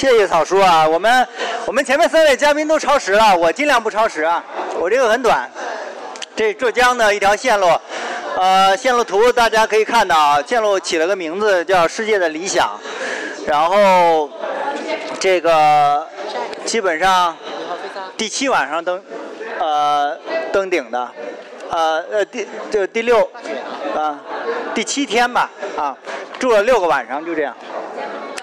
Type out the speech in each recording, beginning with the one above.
谢谢草叔啊，我们我们前面三位嘉宾都超时了，我尽量不超时啊，我这个很短。这浙江的一条线路，呃，线路图大家可以看到啊，线路起了个名字叫“世界的理想”，然后这个基本上第七晚上登呃登顶的，呃呃第就第六啊第七天吧啊住了六个晚上就这样，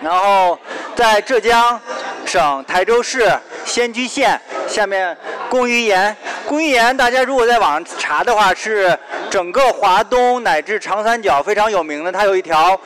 然后在浙江省台州市仙居县下面贡鱼岩。贡鱼岩，大家如果在网上查的话，是整个华东乃至长三角非常有名的。它有一条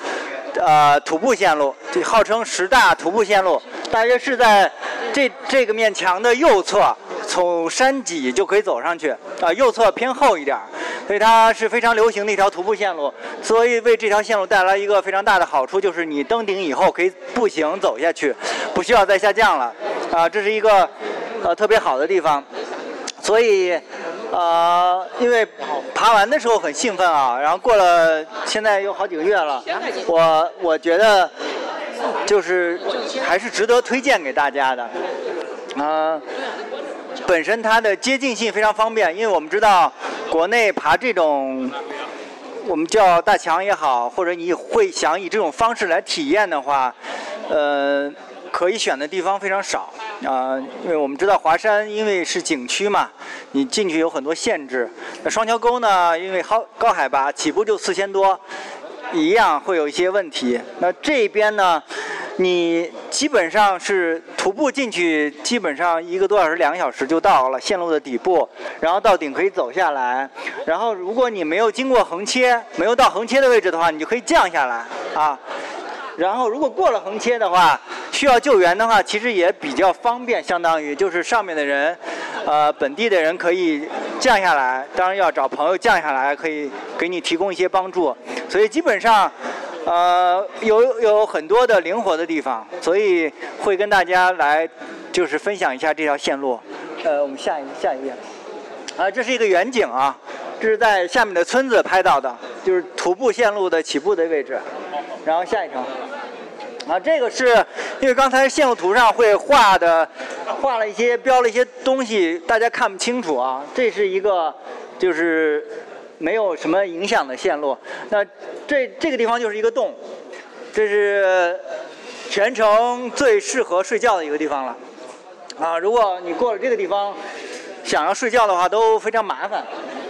呃徒步线路，就号称十大徒步线路，大约是在这这个面墙的右侧，从山脊就可以走上去。啊，右侧偏后一点儿，所以它是非常流行的一条徒步线路。所以为这条线路带来一个非常大的好处，就是你登顶以后可以步行走下去，不需要再下降了。啊，这是一个呃特别好的地方。所以，呃，因为爬完的时候很兴奋啊，然后过了现在有好几个月了，我我觉得就是还是值得推荐给大家的。啊，本身它的接近性非常方便，因为我们知道国内爬这种我们叫大墙也好，或者你会想以这种方式来体验的话，呃。可以选的地方非常少啊，因为我们知道华山因为是景区嘛，你进去有很多限制。那双桥沟呢，因为高高海拔，起步就四千多，一样会有一些问题。那这边呢，你基本上是徒步进去，基本上一个多小时、两个小时就到了线路的底部，然后到顶可以走下来。然后如果你没有经过横切，没有到横切的位置的话，你就可以降下来啊。然后如果过了横切的话，需要救援的话，其实也比较方便，相当于就是上面的人，呃，本地的人可以降下来，当然要找朋友降下来，可以给你提供一些帮助。所以基本上，呃，有有很多的灵活的地方，所以会跟大家来就是分享一下这条线路。呃，我们下一下一页，啊，这是一个远景啊，这是在下面的村子拍到的，就是徒步线路的起步的位置。然后下一张。啊，这个是因为刚才线路图上会画的，画了一些标了一些东西，大家看不清楚啊。这是一个就是没有什么影响的线路。那这这个地方就是一个洞，这是全程最适合睡觉的一个地方了。啊，如果你过了这个地方想要睡觉的话都非常麻烦，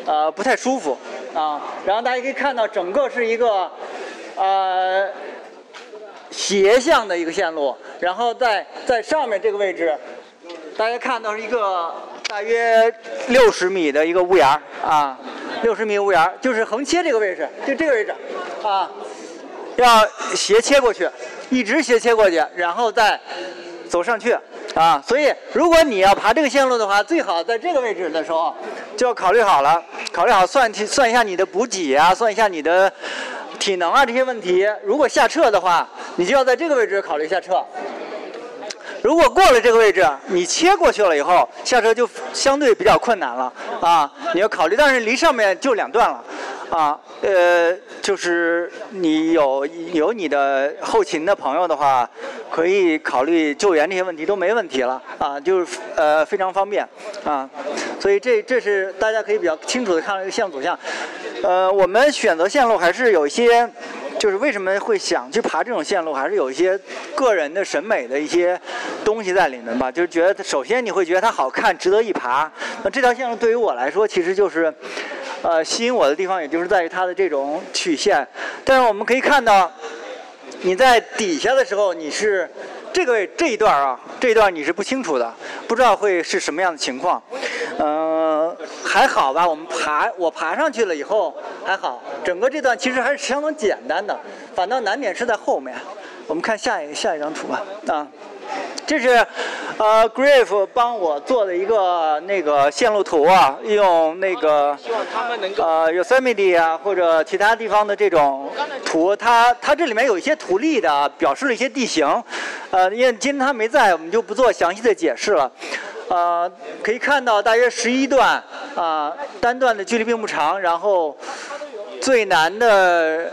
呃，不太舒服啊。然后大家可以看到，整个是一个呃。斜向的一个线路，然后在在上面这个位置，大家看到是一个大约六十米的一个屋檐啊，六十米屋檐就是横切这个位置，就这个位置啊，要斜切过去，一直斜切过去，然后再走上去啊。所以如果你要爬这个线路的话，最好在这个位置的时候就要考虑好了，考虑好算算一下你的补给啊，算一下你的。体能啊这些问题，如果下撤的话，你就要在这个位置考虑下撤。如果过了这个位置，你切过去了以后，下车就相对比较困难了啊，你要考虑。但是离上面就两段了。啊，呃，就是你有有你的后勤的朋友的话，可以考虑救援这些问题都没问题了啊，就是呃非常方便啊，所以这这是大家可以比较清楚的看到一个线路走向。呃，我们选择线路还是有一些，就是为什么会想去爬这种线路，还是有一些个人的审美的一些东西在里面吧。就是觉得首先你会觉得它好看，值得一爬。那这条线路对于我来说，其实就是。呃，吸引我的地方也就是在于它的这种曲线，但是我们可以看到，你在底下的时候，你是这个这一段啊，这一段你是不清楚的，不知道会是什么样的情况。嗯，还好吧，我们爬我爬上去了以后还好，整个这段其实还是相当简单的，反倒难点是在后面。我们看下一下一张图吧，啊。这是呃，Griff 帮我做的一个那个线路图啊，用那个呃，Yosemite 啊或者其他地方的这种图，它它这里面有一些图例的，表示了一些地形。呃，因为今天他没在，我们就不做详细的解释了。呃，可以看到大约十一段啊，单段的距离并不长，然后最难的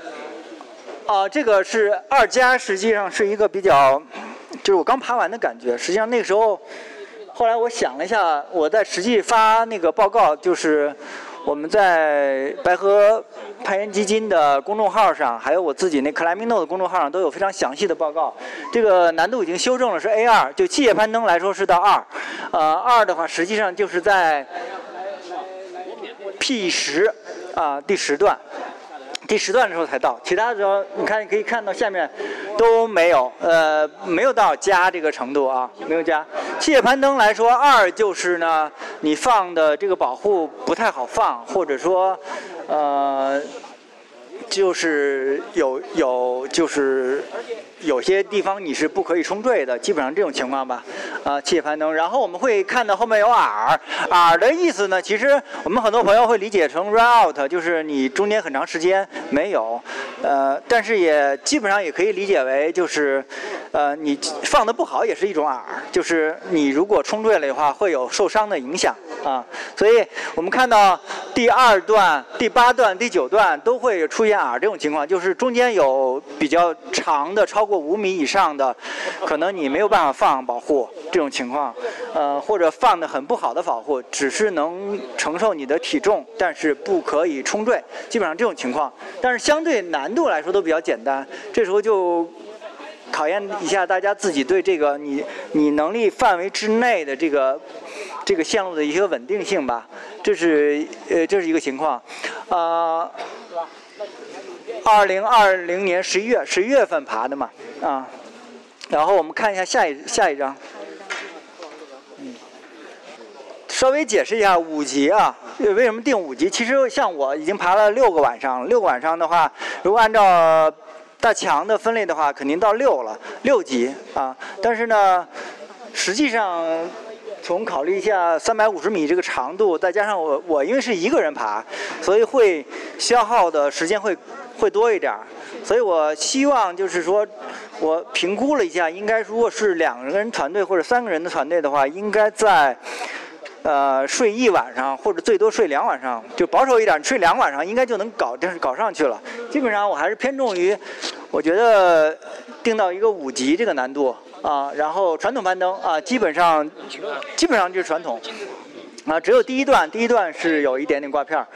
啊，这个是二加，实际上是一个比较。就是我刚爬完的感觉。实际上那个时候，后来我想了一下，我在实际发那个报告，就是我们在白河攀岩基金的公众号上，还有我自己那 Climbing Note 的公众号上都有非常详细的报告。这个难度已经修正了，是 A 二，就器械攀登来说是到二。呃，二的话实际上就是在 P 十啊第十段。第十段的时候才到，其他的时候你看，你可以看到下面都没有，呃，没有到加这个程度啊，没有加。器械攀登来说，二就是呢，你放的这个保护不太好放，或者说，呃。就是有有就是有些地方你是不可以冲坠的，基本上这种情况吧。啊，器械攀登，然后我们会看到后面有 R，R 的意思呢，其实我们很多朋友会理解成 run out，就是你中间很长时间没有，呃，但是也基本上也可以理解为就是，呃，你放的不好也是一种 R，就是你如果冲坠了的话会有受伤的影响啊。所以我们看到第二段、第八段、第九段都会出现。R 这种情况就是中间有比较长的，超过五米以上的，可能你没有办法放保护这种情况，呃，或者放的很不好的保护，只是能承受你的体重，但是不可以冲坠，基本上这种情况。但是相对难度来说都比较简单，这时候就考验一下大家自己对这个你你能力范围之内的这个这个线路的一些稳定性吧，这是呃这是一个情况，啊。二零二零年十一月十一月份爬的嘛，啊，然后我们看一下下一下一张，嗯，稍微解释一下五级啊，为什么定五级？其实像我已经爬了六个晚上，六个晚上的话，如果按照大强的分类的话，肯定到六了，六级啊。但是呢，实际上从考虑一下三百五十米这个长度，再加上我我因为是一个人爬，所以会消耗的时间会。会多一点儿，所以我希望就是说，我评估了一下，应该如果是两个人团队或者三个人的团队的话，应该在呃睡一晚上或者最多睡两晚上，就保守一点，睡两晚上应该就能搞，就是搞上去了。基本上我还是偏重于，我觉得定到一个五级这个难度啊，然后传统攀登啊，基本上基本上就是传统。啊，只有第一段，第一段是有一点点挂片儿，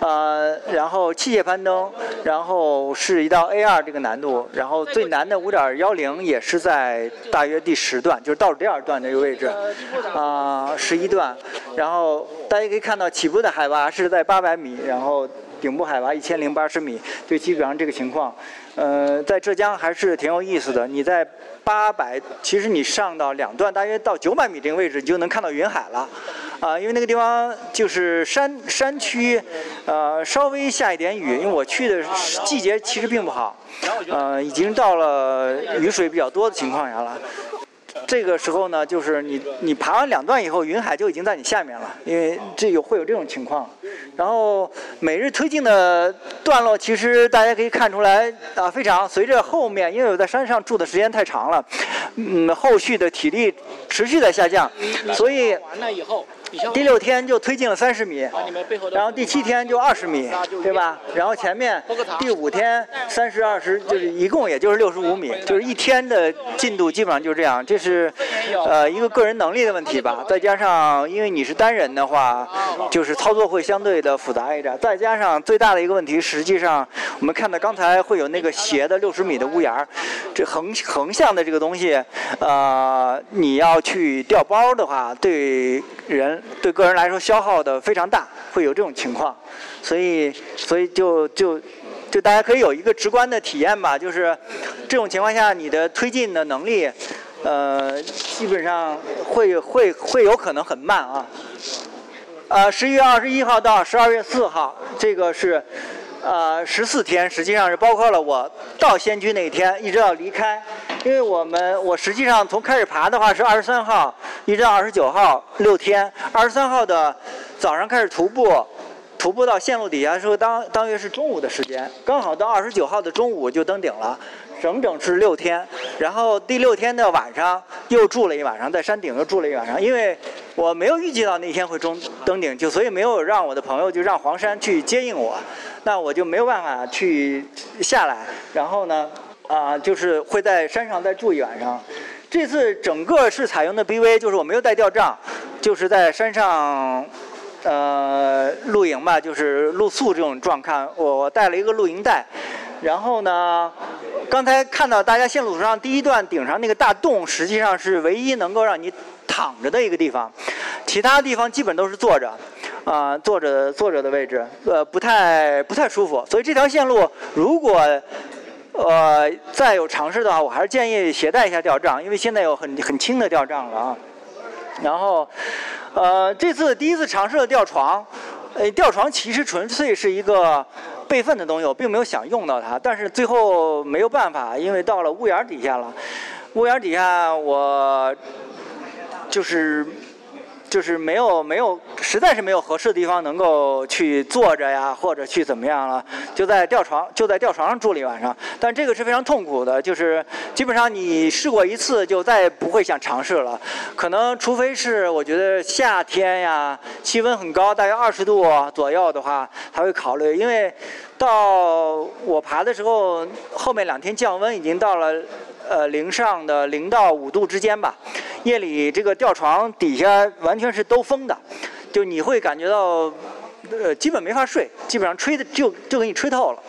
呃，然后器械攀登，然后是一道 A 二这个难度，然后最难的五点幺零也是在大约第十段，就是倒数第二段这个位置，啊，十一段，然后大家可以看到起步的海拔是在八百米，然后顶部海拔一千零八十米，就基本上这个情况。呃，在浙江还是挺有意思的。你在八百，其实你上到两段，大约到九百米这个位置，你就能看到云海了。啊，因为那个地方就是山山区，呃，稍微下一点雨，因为我去的季节其实并不好，呃，已经到了雨水比较多的情况下了。这个时候呢，就是你你爬完两段以后，云海就已经在你下面了，因为这有会有这种情况。然后每日推进的段落，其实大家可以看出来啊，非常随着后面，因为我在山上住的时间太长了，嗯，后续的体力持续在下降，所以。完了以后。第六天就推进了三十米，然后第七天就二十米，对吧？然后前面第五天三十二十，就是一共也就是六十五米，就是一天的进度基本上就是这样。这是呃一个个人能力的问题吧，再加上因为你是单人的话，就是操作会相对的复杂一点。再加上最大的一个问题，实际上我们看到刚才会有那个斜的六十米的屋檐儿，这横横向的这个东西，呃，你要去调包的话，对人。对个人来说消耗的非常大，会有这种情况，所以所以就就就大家可以有一个直观的体验吧，就是这种情况下你的推进的能力，呃，基本上会会会有可能很慢啊。呃，十一月二十一号到十二月四号，这个是呃十四天，实际上是包括了我到仙居那一天，一直到离开。因为我们我实际上从开始爬的话是二十三号，一直到二十九号六天。二十三号的早上开始徒步，徒步到线路底下的时候，当当约是中午的时间，刚好到二十九号的中午就登顶了，整整是六天。然后第六天的晚上又住了一晚上，在山顶又住了一晚上，因为我没有预计到那天会中登顶，就所以没有让我的朋友就让黄山去接应我，那我就没有办法去下来。然后呢？啊，就是会在山上再住一晚上，这次整个是采用的 BV，就是我没有带吊帐，就是在山上呃露营吧，就是露宿这种状态。我我带了一个露营袋，然后呢，刚才看到大家线路图上第一段顶上那个大洞，实际上是唯一能够让你躺着的一个地方，其他地方基本都是坐着。啊，坐着坐着的位置，呃，不太不太舒服。所以这条线路，如果呃再有尝试的话，我还是建议携带一下吊杖，因为现在有很很轻的吊杖了啊。然后，呃，这次第一次尝试了吊床，呃，吊床其实纯粹是一个备份的东西，我并没有想用到它。但是最后没有办法，因为到了屋檐底下了，屋檐底下我就是。就是没有没有，实在是没有合适的地方能够去坐着呀，或者去怎么样了，就在吊床就在吊床上住了一晚上。但这个是非常痛苦的，就是基本上你试过一次就再也不会想尝试了。可能除非是我觉得夏天呀，气温很高，大约二十度左右的话才会考虑。因为到我爬的时候，后面两天降温已经到了。呃，零上的零到五度之间吧。夜里这个吊床底下完全是兜风的，就你会感觉到，呃，基本没法睡，基本上吹的就就给你吹透了。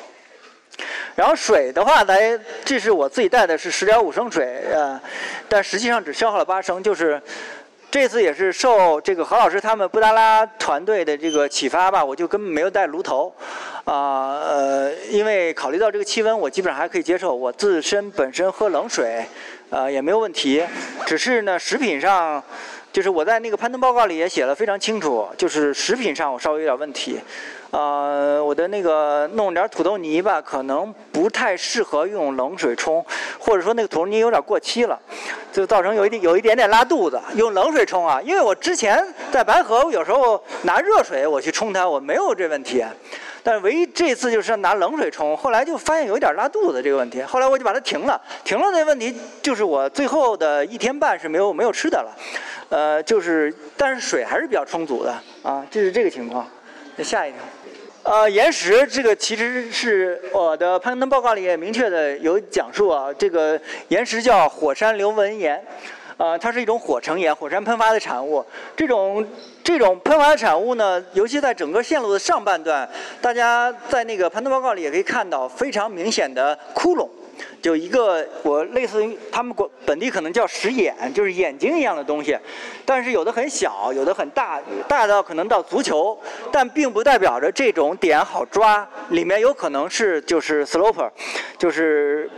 然后水的话，来，这是我自己带的是十点五升水，呃，但实际上只消耗了八升，就是。这次也是受这个何老师他们布达拉团队的这个启发吧，我就根本没有带炉头，啊呃，因为考虑到这个气温，我基本上还可以接受。我自身本身喝冷水，呃也没有问题，只是呢食品上。就是我在那个攀登报告里也写了非常清楚，就是食品上我稍微有点问题，呃，我的那个弄点土豆泥吧，可能不太适合用冷水冲，或者说那个土豆泥有点过期了，就造成有一点有一点点拉肚子。用冷水冲啊，因为我之前在白河，有时候拿热水我去冲它，我没有这问题。但是唯一这次就是拿冷水冲，后来就发现有一点拉肚子这个问题，后来我就把它停了。停了那问题就是我最后的一天半是没有没有吃的了，呃，就是但是水还是比较充足的啊，就是这个情况。那下一条，呃，岩石这个其实是我的攀登报告里也明确的有讲述啊，这个岩石叫火山流纹岩。呃，它是一种火成岩，火山喷发的产物。这种这种喷发的产物呢，尤其在整个线路的上半段，大家在那个攀登报告里也可以看到非常明显的窟窿，就一个我类似于他们国本地可能叫石眼，就是眼睛一样的东西，但是有的很小，有的很大，大到可能到足球，但并不代表着这种点好抓，里面有可能是就是 slope，就是。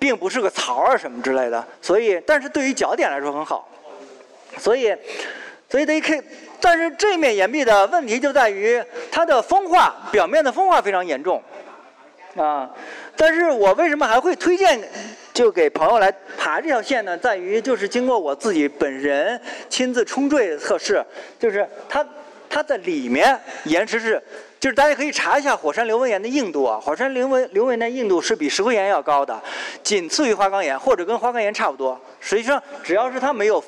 并不是个槽啊什么之类的，所以，但是对于脚点来说很好，所以，所以得看，但是这面岩壁的问题就在于它的风化，表面的风化非常严重，啊，但是我为什么还会推荐就给朋友来爬这条线呢？在于就是经过我自己本人亲自冲坠测试，就是它它的里面岩石是。就是大家可以查一下火山流纹岩的硬度啊，火山流纹流纹岩的硬度是比石灰岩要高的，仅次于花岗岩或者跟花岗岩差不多。实际上，只要是它没有，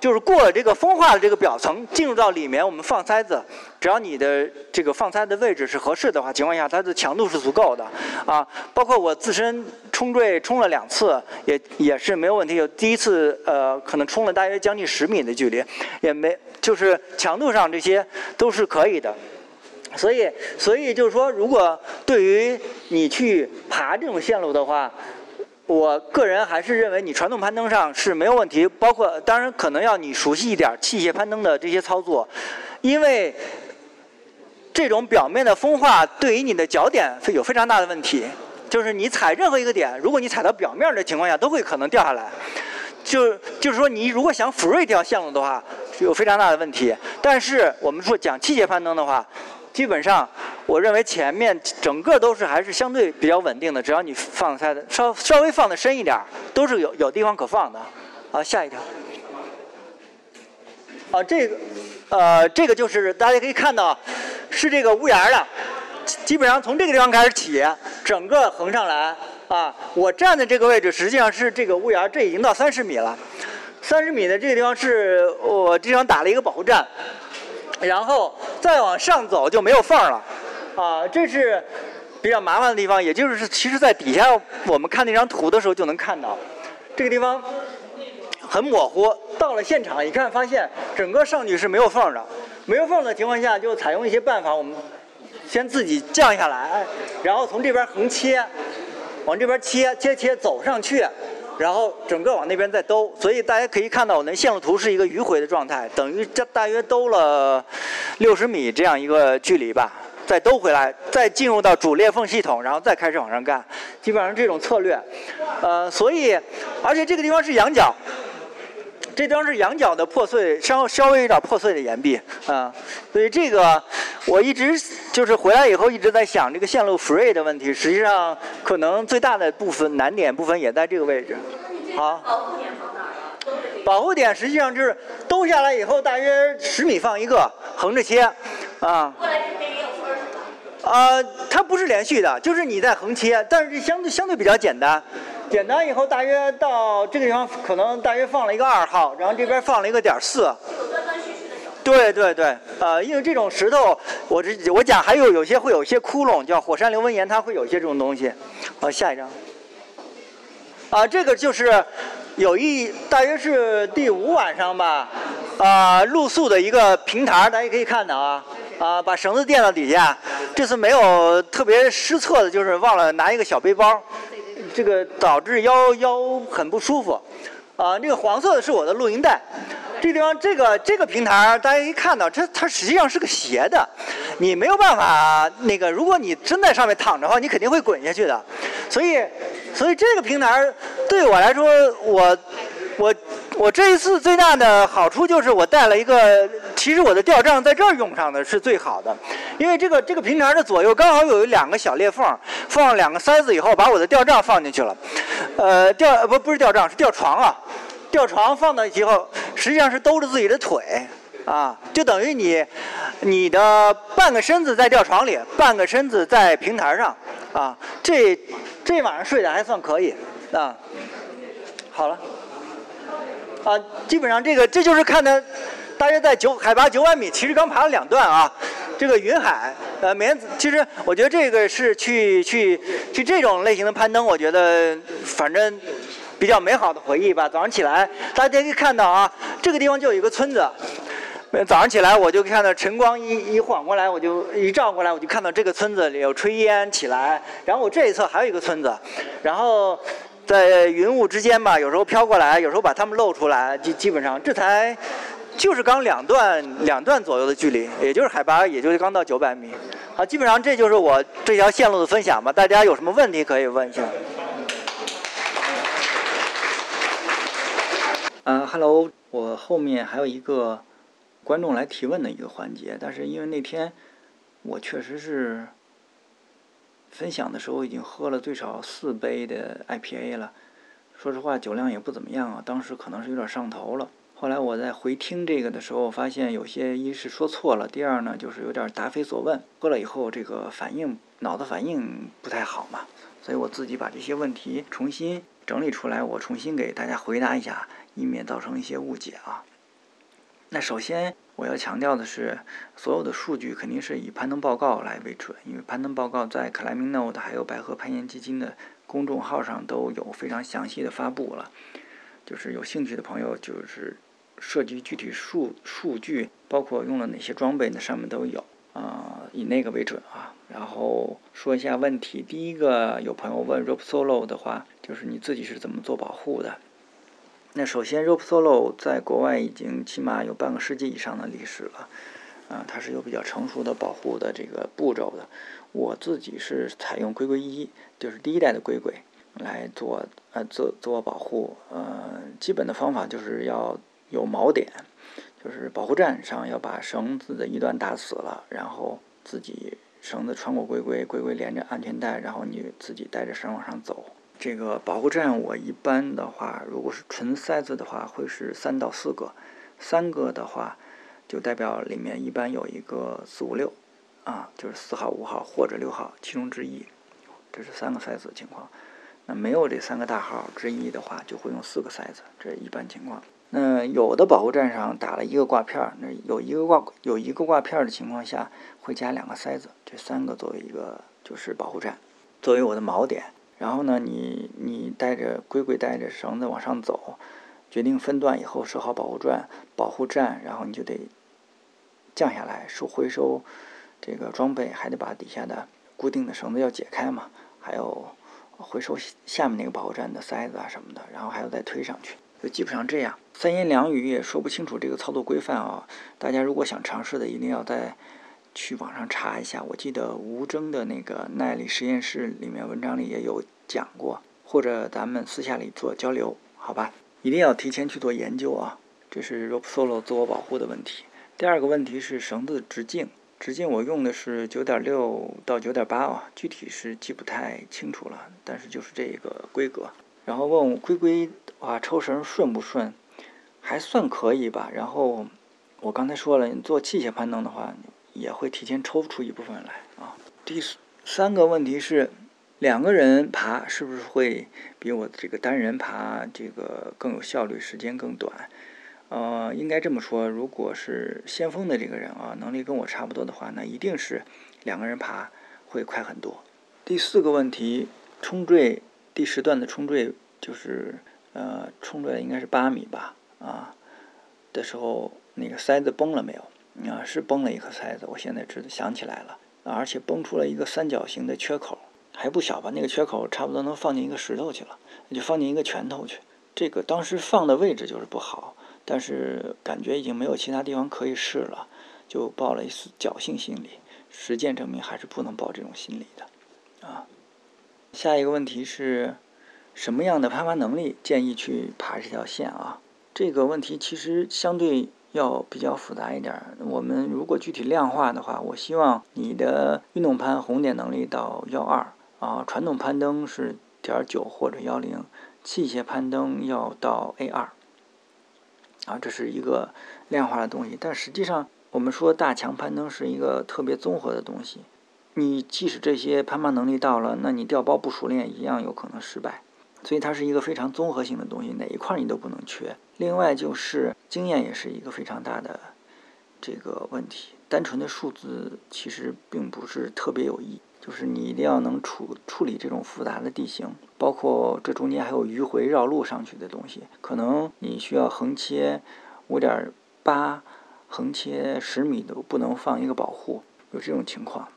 就是过了这个风化的这个表层，进入到里面，我们放塞子，只要你的这个放塞的位置是合适的话，情况下它的强度是足够的啊。包括我自身冲坠冲了两次，也也是没有问题。有第一次呃，可能冲了大约将近十米的距离，也没就是强度上这些都是可以的。所以，所以就是说，如果对于你去爬这种线路的话，我个人还是认为你传统攀登上是没有问题。包括当然可能要你熟悉一点器械攀登的这些操作，因为这种表面的风化对于你的脚点有非常大的问题。就是你踩任何一个点，如果你踩到表面的情况下，都会可能掉下来。就就是说，你如果想抚锐这条线路的话，有非常大的问题。但是我们说讲器械攀登的话。基本上，我认为前面整个都是还是相对比较稳定的，只要你放开的稍稍微放的深一点都是有有地方可放的。啊，下一条。啊，这个，呃，这个就是大家可以看到，是这个屋檐的，基本上从这个地方开始起，整个横上来，啊，我站的这个位置实际上是这个屋檐，这已经到三十米了，三十米的这个地方是我这地方打了一个保护站。然后再往上走就没有缝了，啊，这是比较麻烦的地方。也就是，其实，在底下我们看那张图的时候就能看到，这个地方很模糊。到了现场一看，发现整个上去是没有缝的，没有缝的情况下，就采用一些办法，我们先自己降下来，然后从这边横切，往这边切切切走上去，然后整个往那边再兜。所以大家可以看到，我那线路图是一个迂回的状态，等于这大约兜了六十米这样一个距离吧。再兜回来，再进入到主裂缝系统，然后再开始往上干，基本上这种策略，呃，所以，而且这个地方是仰角，这张是羊角的破碎，稍稍微有点破碎的岩壁啊，所以这个我一直就是回来以后一直在想这个线路 free 的问题，实际上可能最大的部分难点部分也在这个位置。好，保护点放哪儿保护点实际上就是兜下来以后大约十米放一个，横着切，啊。过来这边也有。呃，它不是连续的，就是你在横切，但是相对相对比较简单。简单以后，大约到这个地方可能大约放了一个二号，然后这边放了一个点四。有断断续续的对对对，呃，因为这种石头，我这我讲还有有些会有一些窟窿，叫火山流纹岩，它会有一些这种东西。好，下一张。啊，这个就是有一大约是第五晚上吧，啊，露宿的一个平台，大家可以看到啊。啊，把绳子垫到底下。这次没有特别失策的，就是忘了拿一个小背包，这个导致腰腰很不舒服。啊，那个黄色的是我的录音带。这地方这个这个平台，大家一看到，这它实际上是个斜的，你没有办法那个，如果你真在上面躺着的话，你肯定会滚下去的。所以，所以这个平台对我来说，我我。我这一次最大的好处就是我带了一个，其实我的吊杖在这儿用上的是最好的，因为这个这个平台的左右刚好有两个小裂缝，放两个塞子以后，把我的吊杖放进去了，呃，吊不不是吊杖是吊床啊，吊床放到以后，实际上是兜着自己的腿，啊，就等于你你的半个身子在吊床里，半个身子在平台上，啊，这这晚上睡得还算可以，啊，好了。啊，基本上这个这就是看的，大约在九海拔九百米，其实刚爬了两段啊。这个云海，呃，棉子，其实我觉得这个是去去去这种类型的攀登，我觉得反正比较美好的回忆吧。早上起来，大家可以看到啊，这个地方就有一个村子。早上起来我就看到晨光一一晃过来，我就一照过来，我就看到这个村子里有炊烟起来。然后我这一侧还有一个村子，然后。在云雾之间吧，有时候飘过来，有时候把它们露出来，基基本上这才就是刚两段两段左右的距离，也就是海拔，也就是刚到九百米。好，基本上这就是我这条线路的分享吧。大家有什么问题可以问一下。嗯，Hello，我后面还有一个观众来提问的一个环节，但是因为那天我确实是。分享的时候已经喝了最少四杯的 IPA 了，说实话酒量也不怎么样啊。当时可能是有点上头了。后来我在回听这个的时候，发现有些一是说错了，第二呢就是有点答非所问。喝了以后这个反应脑子反应不太好嘛，所以我自己把这些问题重新整理出来，我重新给大家回答一下，以免造成一些误解啊。那首先。我要强调的是，所有的数据肯定是以攀登报告来为准，因为攀登报告在 Climbing Note 还有白鹤攀岩基金的公众号上都有非常详细的发布了。就是有兴趣的朋友，就是涉及具体数数据，包括用了哪些装备，那上面都有啊，以那个为准啊。然后说一下问题，第一个有朋友问 Rope Solo 的话，就是你自己是怎么做保护的？那首先，Rope Solo 在国外已经起码有半个世纪以上的历史了，啊，它是有比较成熟的保护的这个步骤的。我自己是采用龟龟一，就是第一代的龟龟来做，呃，做做保护。呃，基本的方法就是要有锚点，就是保护站上要把绳子的一端打死了，然后自己绳子穿过龟龟，龟龟连着安全带，然后你自己带着绳往上走。这个保护站，我一般的话，如果是纯塞子的话，会是三到四个，三个的话，就代表里面一般有一个四五六，啊，就是四号、五号或者六号其中之一，这是三个塞子的情况。那没有这三个大号之一的话，就会用四个塞子，这一般情况。那有的保护站上打了一个挂片儿，那有一个挂有一个挂片的情况下，会加两个塞子，这三个作为一个就是保护站，作为我的锚点。然后呢，你你带着龟龟带着绳子往上走，决定分段以后设好保护转，保护站，然后你就得降下来收回收这个装备，还得把底下的固定的绳子要解开嘛，还有回收下面那个保护站的塞子啊什么的，然后还要再推上去，就基本上这样。三言两语也说不清楚这个操作规范啊，大家如果想尝试的，一定要在去网上查一下。我记得吴征的那个耐力实验室里面文章里也有讲过，或者咱们私下里做交流，好吧？一定要提前去做研究啊，这是 rope solo 自我保护的问题。第二个问题是绳子直径，直径我用的是九点六到九点八啊，具体是记不太清楚了，但是就是这个规格。然后问我龟龟啊抽绳顺不顺？还算可以吧。然后我刚才说了，你做器械攀登的话，也会提前抽出一部分来啊。第三个问题是，两个人爬是不是会比我这个单人爬这个更有效率，时间更短？呃，应该这么说，如果是先锋的这个人啊，能力跟我差不多的话，那一定是两个人爬会快很多。第四个问题，冲坠第十段的冲坠就是呃，冲坠应该是八米吧。啊，的时候那个塞子崩了没有？啊，是崩了一颗塞子，我现在知道想起来了，而且崩出了一个三角形的缺口，还不小吧？那个缺口差不多能放进一个石头去了，就放进一个拳头去。这个当时放的位置就是不好，但是感觉已经没有其他地方可以试了，就抱了一丝侥幸心理。实践证明还是不能抱这种心理的。啊，下一个问题是什么样的攀爬能力建议去爬这条线啊？这个问题其实相对要比较复杂一点。我们如果具体量化的话，我希望你的运动攀红点能力到幺二啊，传统攀登是点九或者幺零，器械攀登要到 A 二啊，这是一个量化的东西。但实际上，我们说大强攀登是一个特别综合的东西。你即使这些攀爬能力到了，那你掉包不熟练一样有可能失败。所以它是一个非常综合性的东西，哪一块你都不能缺。另外就是经验也是一个非常大的这个问题，单纯的数字其实并不是特别有益。就是你一定要能处处理这种复杂的地形，包括这中间还有迂回绕路上去的东西，可能你需要横切五点八，横切十米都不能放一个保护，有这种情况。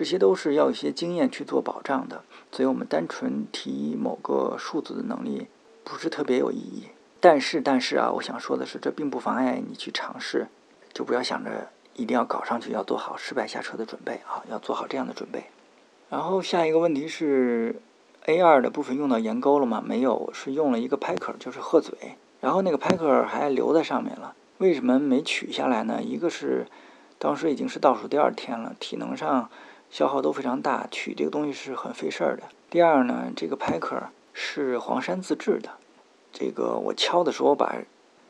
这些都是要一些经验去做保障的，所以我们单纯提某个数字的能力不是特别有意义。但是，但是啊，我想说的是，这并不妨碍你去尝试，就不要想着一定要搞上去，要做好失败下车的准备啊，要做好这样的准备。然后下一个问题是，A 二的部分用到岩沟了吗？没有，是用了一个拍壳，就是鹤嘴，然后那个拍壳还留在上面了。为什么没取下来呢？一个是当时已经是倒数第二天了，体能上。消耗都非常大，取这个东西是很费事儿的。第二呢，这个拍壳是黄山自制的，这个我敲的时候把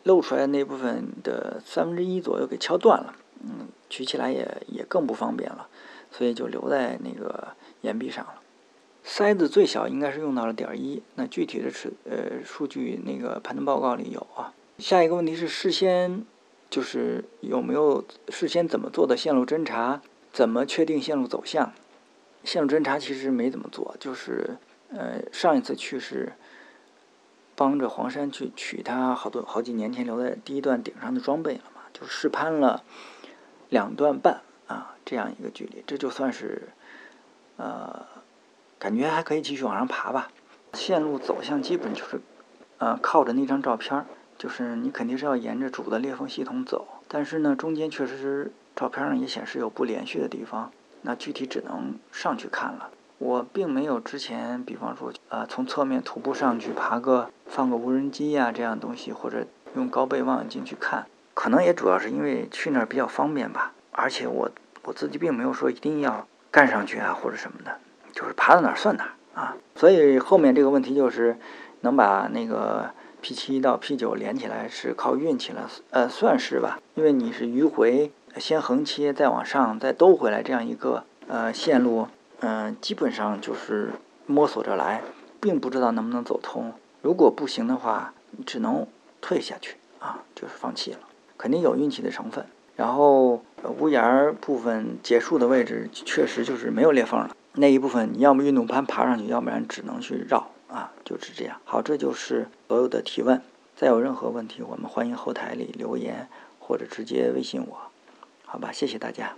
露出来那部分的三分之一左右给敲断了，嗯，取起来也也更不方便了，所以就留在那个岩壁上了。塞子最小应该是用到了点一，那具体的尺呃数据那个攀登报告里有啊。下一个问题是事先就是有没有事先怎么做的线路侦查？怎么确定线路走向？线路侦查其实没怎么做，就是呃上一次去是帮着黄山去取他好多好几年前留在第一段顶上的装备了嘛，就试攀了两段半啊这样一个距离，这就算是呃感觉还可以继续往上爬吧。线路走向基本就是呃靠着那张照片，就是你肯定是要沿着主的裂缝系统走，但是呢中间确实是。照片上也显示有不连续的地方，那具体只能上去看了。我并没有之前，比方说，呃，从侧面徒步上去爬个放个无人机呀这样东西，或者用高倍望远镜去看，可能也主要是因为去那儿比较方便吧。而且我我自己并没有说一定要干上去啊或者什么的，就是爬到哪儿算哪儿啊。所以后面这个问题就是能把那个 P 七到 P 九连起来是靠运气了，呃，算是吧，因为你是迂回。先横切，再往上，再兜回来，这样一个呃线路，嗯，基本上就是摸索着来，并不知道能不能走通。如果不行的话，只能退下去啊，就是放弃了，肯定有运气的成分。然后屋檐部分结束的位置，确实就是没有裂缝了，那一部分你要么运动攀爬上去，要不然只能去绕啊，就是这样。好，这就是所有的提问。再有任何问题，我们欢迎后台里留言或者直接微信我，好吧？谢谢大家。